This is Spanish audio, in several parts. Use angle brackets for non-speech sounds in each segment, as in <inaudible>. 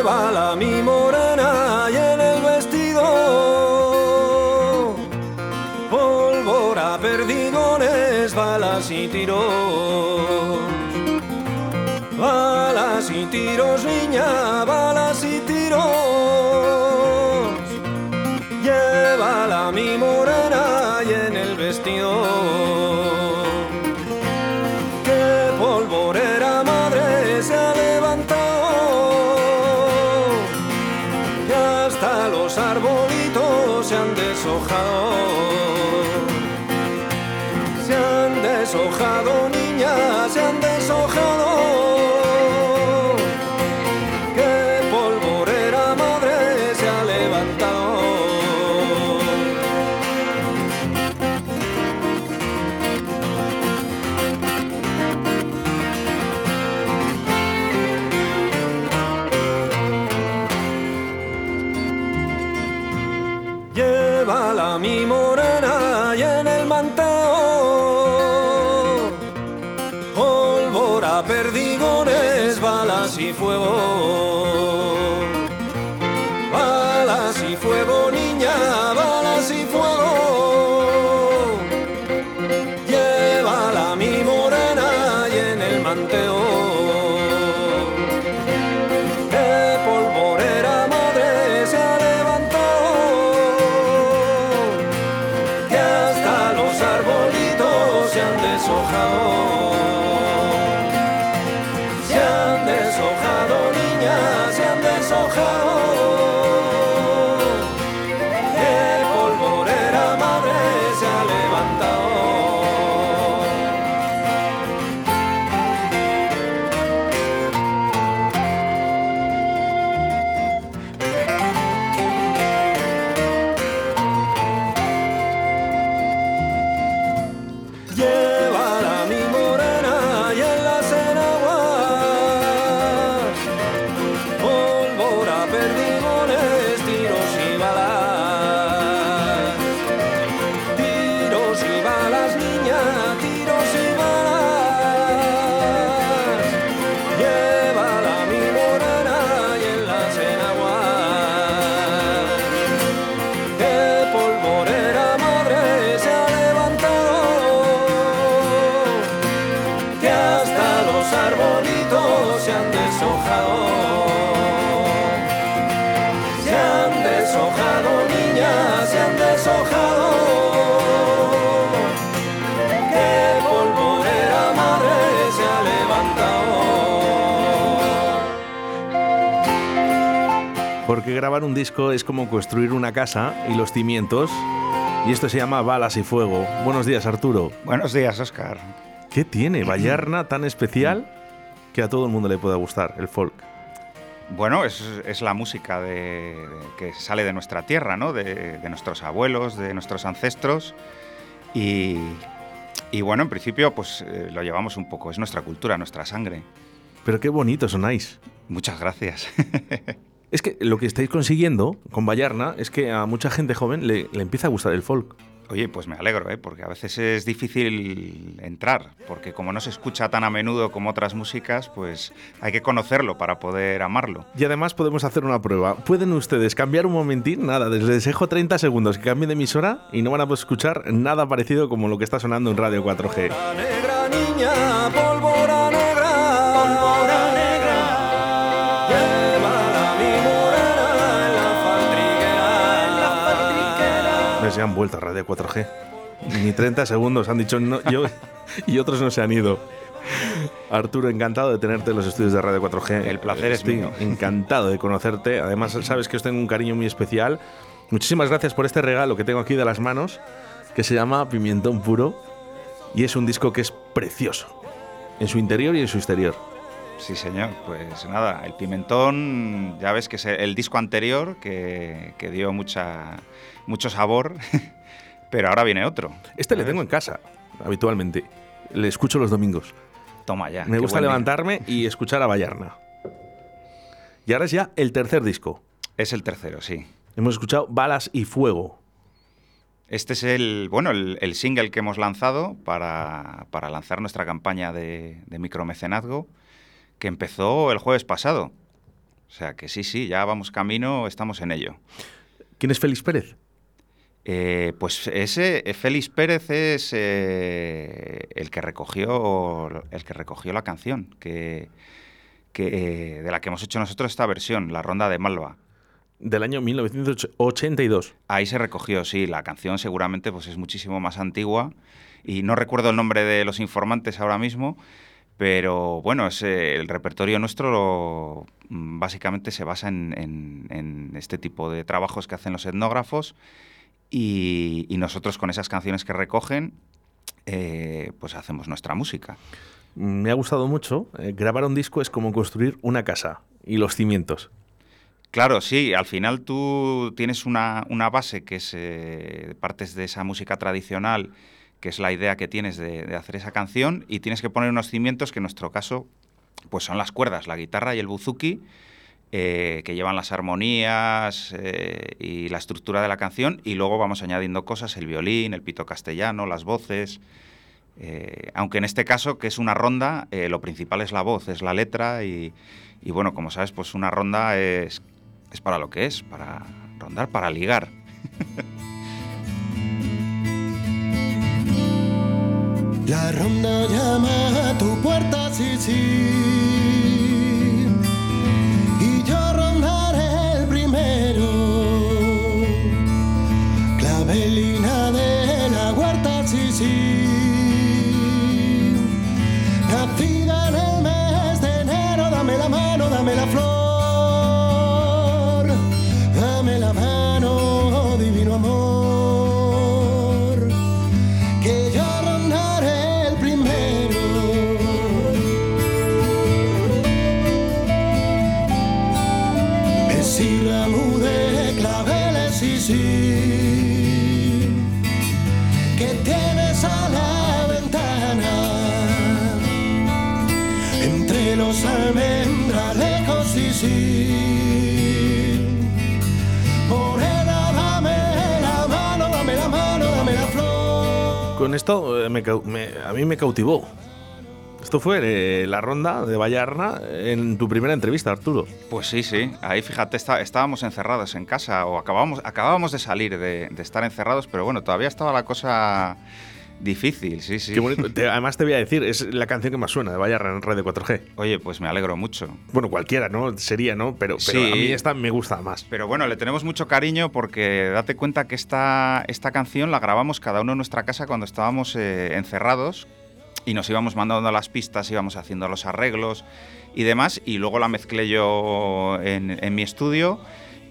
Llévala mi morena y en el vestido pólvora, perdigones, balas y tiros. Balas y tiros, niña, balas deshojado, niña, se han deshojado. Se Porque grabar un disco es como construir una casa y los cimientos. Y esto se llama Balas y Fuego. Buenos días, Arturo. Buenos días, Oscar. ¿Qué tiene Vallarna tan especial que a todo el mundo le pueda gustar, el folk? Bueno, es, es la música de- de- que sale de nuestra tierra, ¿no? De, de nuestros abuelos, de nuestros ancestros. Y, y bueno, en principio, pues eh, lo llevamos un poco. Es nuestra cultura, nuestra sangre. Pero qué bonito sonáis. Muchas gracias. <laughs> Es que lo que estáis consiguiendo con Vallarna es que a mucha gente joven le, le empieza a gustar el folk. Oye, pues me alegro, ¿eh? porque a veces es difícil entrar, porque como no se escucha tan a menudo como otras músicas, pues hay que conocerlo para poder amarlo. Y además podemos hacer una prueba. Pueden ustedes cambiar un momentín, nada, les dejo 30 segundos que cambien de emisora y no van a poder escuchar nada parecido como lo que está sonando en Radio 4G. La negra niña, Les han vuelto a Radio 4G. Ni 30 segundos han dicho no, yo y otros no se han ido. Arturo, encantado de tenerte en los estudios de Radio 4G. El placer es mío. Encantado de conocerte. Además, sabes que os tengo un cariño muy especial. Muchísimas gracias por este regalo que tengo aquí de las manos, que se llama Pimientón Puro. Y es un disco que es precioso, en su interior y en su exterior. Sí, señor. Pues nada, el pimentón, ya ves que es el disco anterior que, que dio mucha, mucho sabor, <laughs> pero ahora viene otro. Este le tengo en casa, habitualmente. Le escucho los domingos. Toma ya. Me gusta día. levantarme y escuchar a Vallarna. Y ahora es ya el tercer disco. Es el tercero, sí. Hemos escuchado Balas y Fuego. Este es el, bueno, el, el single que hemos lanzado para, para lanzar nuestra campaña de, de micromecenazgo, que empezó el jueves pasado. O sea que sí, sí, ya vamos camino, estamos en ello. ¿Quién es Félix Pérez? Eh, pues ese eh, Félix Pérez es eh, el que recogió el que recogió la canción que, que, de la que hemos hecho nosotros esta versión, la ronda de Malva. Del año 1982. Ahí se recogió, sí. La canción seguramente pues, es muchísimo más antigua y no recuerdo el nombre de los informantes ahora mismo, pero bueno, es, el repertorio nuestro mm, básicamente se basa en, en este tipo de trabajos que hacen los etnógrafos y, nosotros con esas canciones que recogen, eh, pues hacemos nuestra música. Me ha gustado mucho. Eh, grabar un disco es como construir una casa y los cimientos. Claro, sí, al final tú tienes una, base que es eh, partes de esa música tradicional, que es la idea que tienes de, hacer esa canción, y tienes que poner unos cimientos que en nuestro caso pues son las cuerdas, la guitarra y el buzuki, eh, que llevan las armonías eh, y la estructura de la canción y luego vamos añadiendo cosas, el violín, el pito castellano, las voces. Eh, aunque en este caso, que es una ronda, lo principal es la voz, es la letra y, bueno, como sabes, pues una ronda es para lo que es, para rondar, para ligar. <laughs> La ronda llama a tu puerta, sí, sí Clavelina de la huerta, sí, sí. Claveles, sí, sí. los almendralejos y sí. Morena, dame la mano, dame la mano, dame la flor. Con esto eh, me, a mí me cautivó. Esto fue eh, la ronda de Vallarna en tu primera entrevista, Arturo. Pues sí, sí. Ahí fíjate, está, estábamos encerrados en casa o acabábamos, acabábamos de salir de, de estar encerrados, pero bueno, todavía estaba la cosa Difícil, sí, sí. <laughs> además te voy a decir, es la canción que más suena de Vallarra en Radio 4G. Oye, pues me alegro mucho. Bueno, cualquiera, ¿no? Sería, ¿no? Pero, pero a mí esta me gusta más. Pero bueno, le tenemos mucho cariño porque date cuenta que esta, esta canción la grabamos cada uno en nuestra casa cuando estábamos eh, encerrados y nos íbamos mandando las pistas, íbamos haciendo los arreglos y demás, y luego la mezclé yo en, mi estudio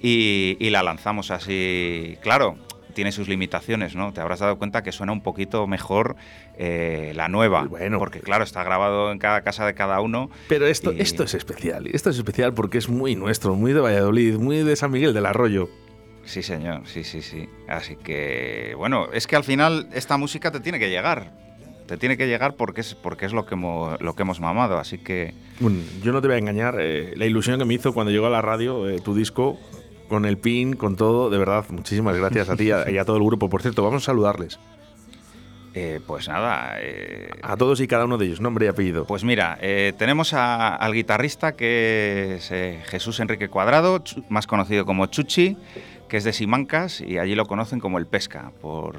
y, y la lanzamos así. Claro, tiene sus limitaciones, ¿no? Te habrás dado cuenta que suena un poquito mejor eh, la nueva. Bueno, porque claro, está grabado en cada casa de cada uno. Pero esto, esto es especial. Esto es especial porque es muy nuestro, muy de Valladolid, muy de San Miguel del Arroyo. Sí, señor, sí, sí, sí. Así que, bueno, es que al final esta música te tiene que llegar. Te tiene que llegar porque es, porque es lo, que hemos, lo que hemos mamado, así que... yo no te voy a engañar, eh, la ilusión que me hizo cuando llegó a la radio eh, tu disco con el pin, con todo. De verdad, muchísimas gracias a ti y a, todo el grupo. Por cierto, vamos a saludarles. Eh, pues nada. Eh, a todos y cada uno de ellos, nombre y apellido. Pues mira, eh, tenemos al guitarrista que es Jesús Enrique Cuadrado, más conocido como Chuchi, que es de Simancas y allí lo conocen como el Pesca, por,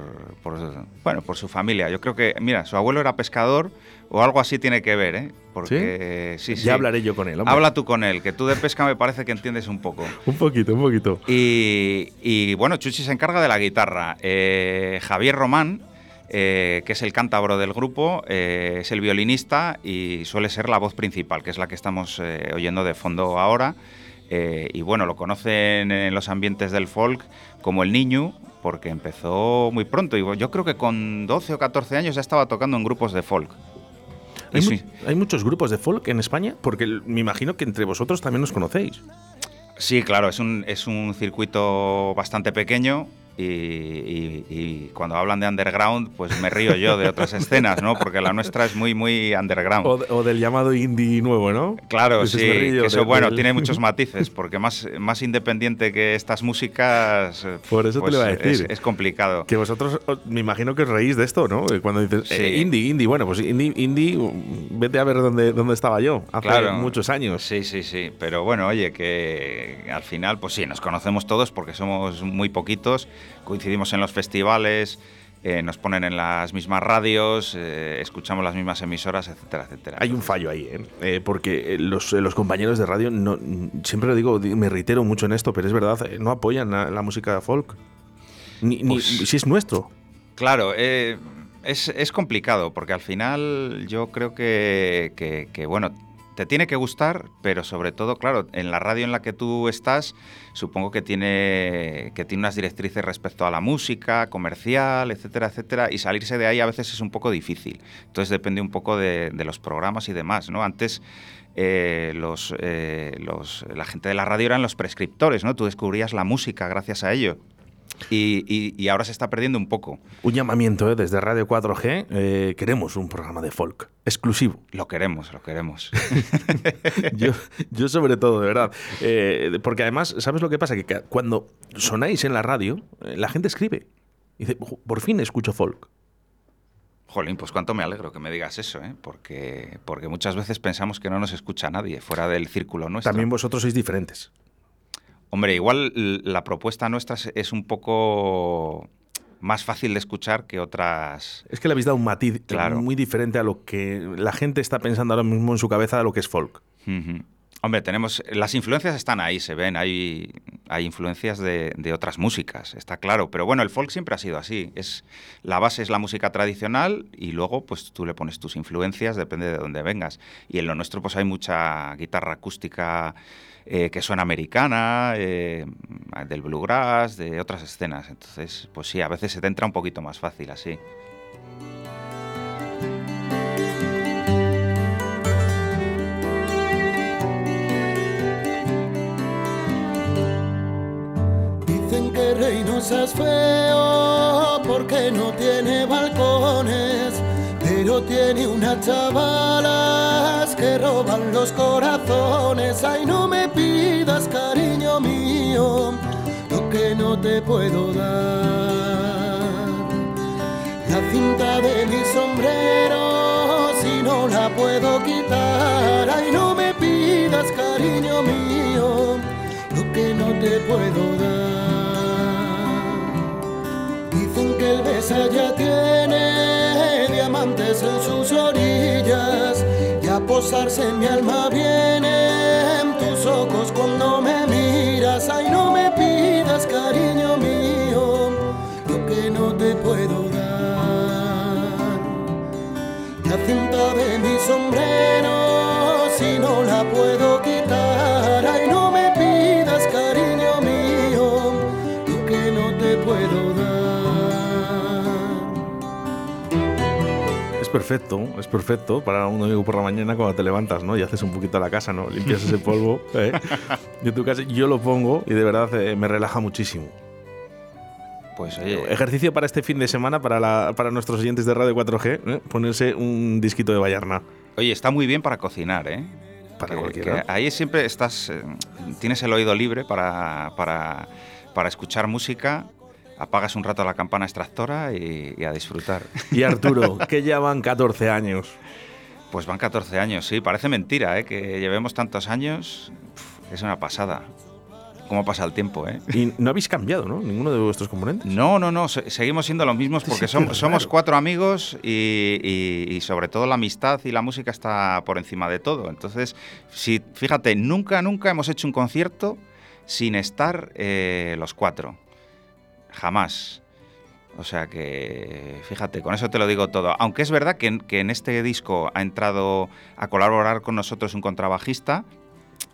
bueno, por su familia. Yo creo que, mira, su abuelo era pescador o algo así tiene que ver, ¿eh? Porque sí, sí. Ya hablaré yo con él. Habla tú con él, que tú de pesca me parece que entiendes un poco. <laughs> un poquito, un poquito. Y, bueno, Chuchi se encarga de la guitarra. Eh, Javier Román, eh, que es el cántabro del grupo, eh, es el violinista y suele ser la voz principal, que es la que estamos oyendo de fondo ahora. Y bueno, lo conocen en los ambientes del folk como el niño, porque empezó muy pronto. Y yo creo que con 12 o 14 años ya estaba tocando en grupos de folk. Hay, muchos grupos de folk en España, porque me imagino que entre vosotros también os conocéis. Sí, claro, es un, es un circuito bastante pequeño, y, y- y cuando hablan de underground, pues me río yo de otras escenas, ¿no? Porque la nuestra es muy, muy underground. O, o del llamado indie nuevo, ¿no? Claro, Ese sí, que eso bueno, tiene <laughs> muchos matices, porque más, más independiente que estas músicas, eh, Por eso te lo iba a decir. Es, complicado. Que vosotros, os- me imagino que os reís de esto, ¿no? Eh, Cuando dices, Sí. eh, indie, indie, bueno, pues indie, indie, mm, vete a ver dónde, dónde estaba yo hace Claro. muchos años. Sí, sí, sí. Pero bueno, oye, que al final, pues sí, nos conocemos todos porque somos muy poquitos, coincidimos en los festivales, eh, nos ponen en las mismas radios, eh, escuchamos las mismas emisoras, etcétera, etcétera. Hay un fallo ahí, ¿eh? Eh, porque los, los compañeros de radio, no, siempre lo digo, di- me reitero mucho en esto, pero es verdad, no apoyan la, la música folk. Ni, ni- Pues- si es nuestro. Claro, es, es complicado porque al final yo creo que, que- que, bueno, te tiene que gustar, pero sobre todo, claro, en la radio en la que tú estás, supongo que tiene, que tiene unas directrices respecto a la música, comercial, etcétera, etcétera, y salirse de ahí a veces es un poco difícil. Entonces depende un poco de, los programas y demás, ¿no? Antes eh, los, eh, los- la gente de la radio eran los prescriptores, ¿no? Tú descubrías la música gracias a ello. Y, y- y ahora se está perdiendo un poco. Un llamamiento ¿eh? desde Radio 4G. eh, queremos un programa de folk exclusivo. Lo queremos, lo queremos. <laughs> yo, yo sobre todo, de verdad. Eh, porque además, ¿sabes lo que pasa? Que cuando sonáis en la radio, eh, la gente escribe. Y dice, "Jo, por fin escucho folk. Jolín, pues cuánto me alegro que me digas eso, ¿eh? Porque, porque muchas veces pensamos que no nos escucha nadie fuera del círculo nuestro. También vosotros sois diferentes. Hombre, igual la propuesta nuestra es- un poco más fácil de escuchar que otras. Es que le habéis dado un matiz Claro. muy diferente a lo que la gente está pensando ahora mismo en su cabeza de lo que es folk. Hombre, tenemos. Las influencias están ahí, se ven. Hay, hay influencias de, de otras músicas, está claro. Pero bueno, el folk siempre ha sido así. Es, la base es la música tradicional y luego, pues tú le pones tus influencias, depende de dónde vengas. Y en lo nuestro, pues hay mucha guitarra acústica eh, que suena americana, eh, del bluegrass, de otras escenas. Entonces, pues sí, a veces se te entra un poquito más fácil así. Dicen que Reynosa es feo porque no tiene balcones, pero tiene unas chavalas que roban los corazones. Ay, no cariño mío, lo que no te puedo dar. La cinta de mi sombrero, si no la puedo quitar. Ay, no me pidas, cariño mío, lo que no te puedo dar. Dicen que el Besa ya tiene diamantes en sus orillas y a posarse en mi alma vienen perfecto, es perfecto para un domingo por la mañana cuando te levantas, ¿no? Y haces un poquito la casa, ¿no? Limpias ese polvo <laughs> ¿eh? de tu casa. Yo lo pongo y de verdad eh, me relaja muchísimo. Pues oye, Ejercicio para este fin de semana para, la- para nuestros oyentes de Radio 4G, ¿eh? ponerse un disquito de Vallarna. oye, está muy bien para cocinar, ¿eh? Para Que- cualquiera. que ahí siempre estás, eh, tienes el oído libre para, para, para escuchar música, apagas un rato la campana extractora y, y a disfrutar. <laughs> Y Arturo, que ya van 14 años. Pues van 14 años, sí, parece mentira, ¿eh? Que llevemos tantos años, Uf, es una pasada. ¿Cómo pasa el tiempo, eh? Y no habéis cambiado, ¿no? Ninguno de vuestros componentes. No, no, no, se- seguimos siendo los mismos porque Sí, somos cuatro amigos y, y- y sobre todo la amistad y la música está por encima de todo. Entonces, si, fíjate, nunca, nunca hemos hecho un concierto sin estar eh, los cuatro. Jamás. O sea que, fíjate, con eso te lo digo todo. Aunque es verdad que, en- este disco ha entrado a colaborar con nosotros un contrabajista,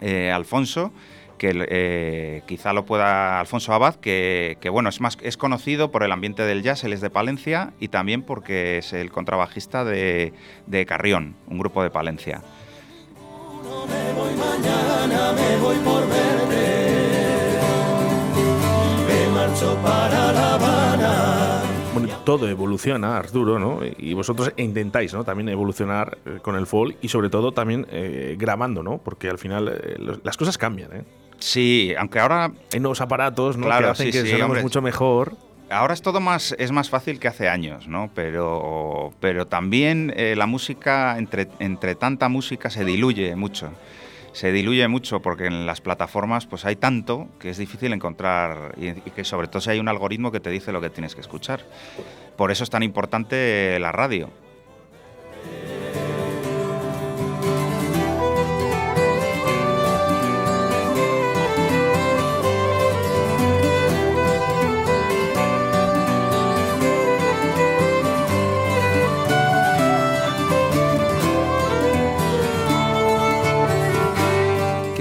eh, Alfonso, que eh, quizá lo pueda Alfonso Abad, que, bueno, es más es conocido por el ambiente del jazz, él es de Palencia y también porque es el contrabajista de, de Carrión, un grupo de Palencia. No me voy mañana, me voy por verte. Paso para La Habana. Bueno, todo evoluciona, Arturo, ¿no? Y vosotros intentáis, ¿no? También evolucionar eh, con el folk y sobre todo también eh, grabando, ¿no? Porque al final eh, los- las cosas cambian, ¿eh? Sí, aunque ahora Hay nuevos aparatos, ¿no? Claro, que hacen sí, que sí, hombre. mucho mejor. Ahora es todo más, es más fácil que hace años, ¿no? Pero, pero también eh, la música, entre, entre tanta música, se diluye mucho. Se diluye mucho porque en las plataformas pues hay tanto que es difícil encontrar y, que sobre todo si hay un algoritmo que te dice lo que tienes que escuchar. Por eso es tan importante la radio.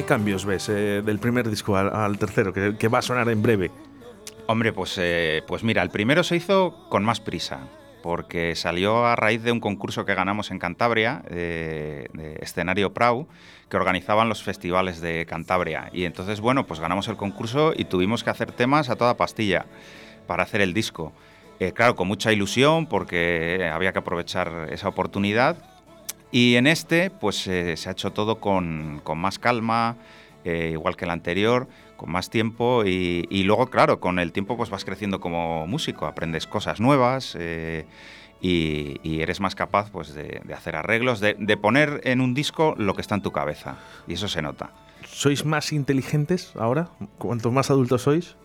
Cambios ves eh, del primer disco al, tercero, que, que va a sonar en breve? Hombre, pues, eh, pues mira, el primero se hizo con más prisa, porque salió a raíz de un concurso que ganamos en Cantabria, eh, de escenario Prau, que organizaban los festivales de Cantabria. Y entonces, bueno, pues ganamos el concurso y tuvimos que hacer temas a toda pastilla para hacer el disco. Eh, claro, con mucha ilusión, porque había que aprovechar esa oportunidad. Y en este, pues eh, se ha hecho todo con, con más calma, eh, igual que el anterior, con más tiempo y, luego, claro, con el tiempo pues vas creciendo como músico, aprendes cosas nuevas eh, y, eres más capaz pues de, de hacer arreglos, de, de poner en un disco lo que está en tu cabeza y eso se nota. ¿Sois más inteligentes ahora? Cuanto más adultos sois.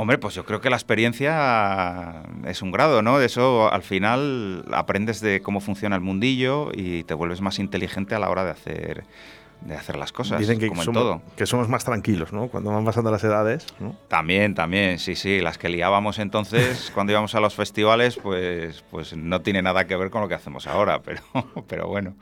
Hombre, pues yo creo que la experiencia es un grado, ¿no? De eso al final aprendes de cómo funciona el mundillo y te vuelves más inteligente a la hora de hacer, de hacer las cosas, Dicen que como en somos, todo. que somos más tranquilos, ¿no? Cuando van pasando las edades, ¿no? También, también, sí, sí. Las que liábamos entonces <laughs> cuando íbamos a los festivales, pues, pues no tiene nada que ver con lo que hacemos ahora, pero, <laughs> pero bueno.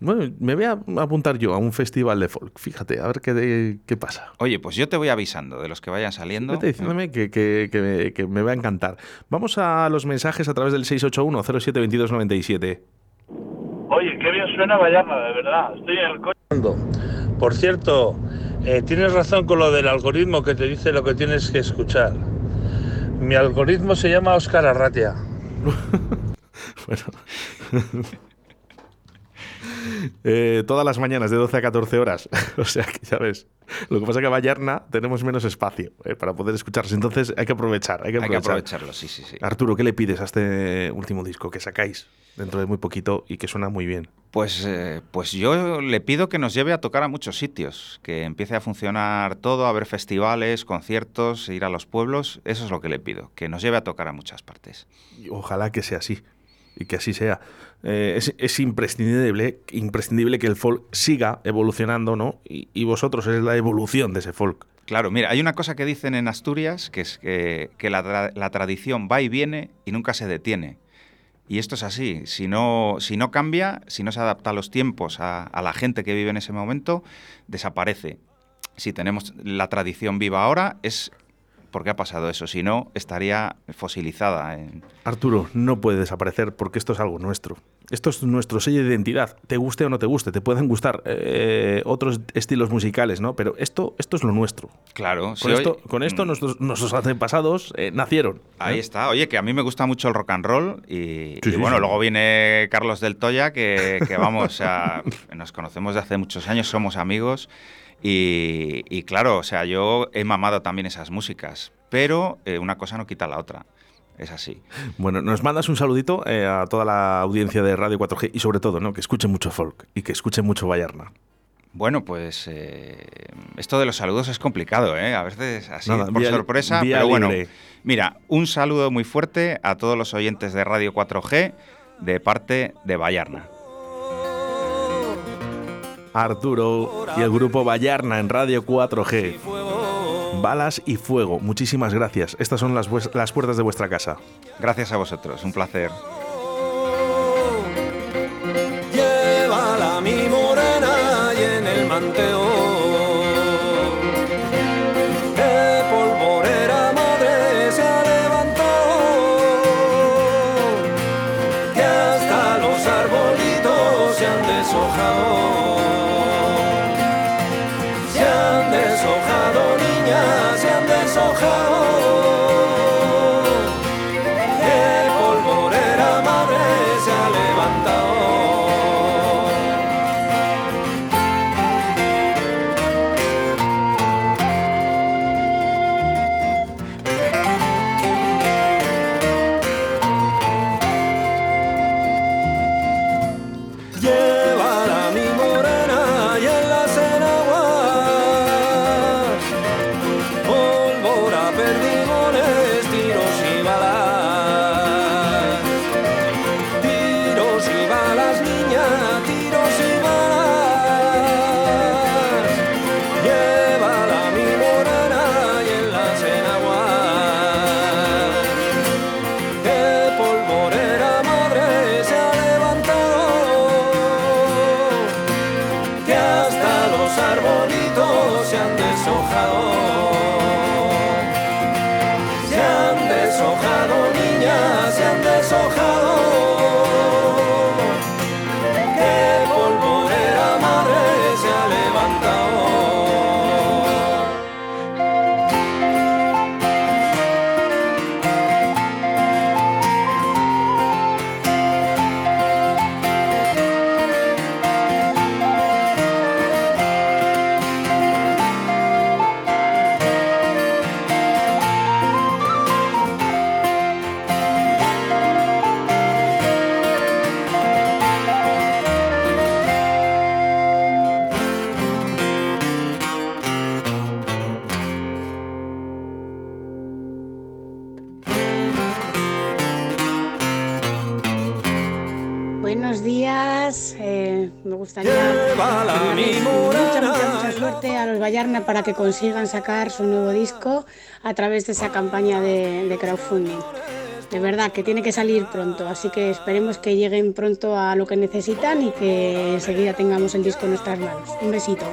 Bueno, me voy a apuntar yo a un festival de folk. Fíjate, a ver qué, qué pasa. Oye, pues yo te voy avisando de los que vayan saliendo. Vete diciéndome que, que- que me, que me va a encantar. Vamos a los mensajes a través del 681-072297. Oye, qué bien suena Vallarna, de verdad. Estoy en el coche. Por cierto, eh, tienes razón con lo del algoritmo que te dice lo que tienes que escuchar. Mi algoritmo se llama Oscar Arratia. <laughs> Bueno. <laughs> Eh, todas las mañanas de 12 a 14 horas. <laughs> o sea que ya ves. Lo que pasa es que a Vallarna tenemos menos espacio eh, para poder escucharse. Entonces hay que aprovechar. Hay que Hay que aprovechar. aprovecharlo, sí, sí, sí. Arturo, ¿qué le pides a este último disco que sacáis dentro de muy poquito y que suena muy bien? Pues, eh, pues yo le pido que nos lleve a tocar a muchos sitios, que empiece a funcionar todo, a ver festivales, conciertos, ir a los pueblos. Eso es lo que le pido, que nos lleve a tocar a muchas partes. Y Ojalá que sea así y que así sea. Eh, es, es imprescindible, imprescindible que el folk siga evolucionando, ¿no? Y, y vosotros es la evolución de ese folk. Claro, mira, hay una cosa que dicen en Asturias, que es que, que la, la tradición va y viene y nunca se detiene. Y esto es así, si no, si no cambia, si no se adapta a los tiempos, a la gente que vive en ese momento, desaparece. Si tenemos la tradición viva ahora, es porque ha pasado eso, si no, estaría fosilizada. En... Arturo, no puede desaparecer porque esto es algo nuestro. Esto es nuestro sello de identidad. Te guste o no te guste, te pueden gustar eh, otros estilos musicales, ¿no? Pero esto, esto es lo nuestro. Claro, si Con, hoy- esto, con esto Mm. nuestros, nuestros antepasados eh, nacieron. Ahí ¿eh? está. Oye, que a mí me gusta mucho el rock and roll y, Sí, y sí, bueno, sí. luego viene Carlos del Toya, que, que vamos, sea, <laughs> nos conocemos de hace muchos años, somos amigos y, y claro, o sea, yo he mamado también esas músicas, pero eh, una cosa no quita la otra. Es así. Bueno, nos mandas un saludito eh, a toda la audiencia de Radio 4G y sobre todo, ¿no? Que escuchen mucho folk y que escuchen mucho Vallarna. Bueno, pues eh, esto de los saludos es complicado, ¿eh? A veces así Nada, por vía- sorpresa, vía pero bueno. libre. Mira, un saludo muy fuerte a todos los oyentes de Radio 4G de parte de Vallarna. Arturo y el grupo Vallarna en Radio 4G. Balas y fuego. Muchísimas gracias. Estas son las, las puertas de vuestra casa. Gracias a vosotros, un placer. Llévala mi morena y en el manteo. Se gustaría mucha, mucha, mucha suerte a los Vallarna para que consigan sacar su nuevo disco a través de esa campaña de, de crowdfunding. De verdad que tiene que salir pronto, así que esperemos que lleguen pronto a lo que necesitan y que enseguida tengamos el disco en nuestras manos. Un besito.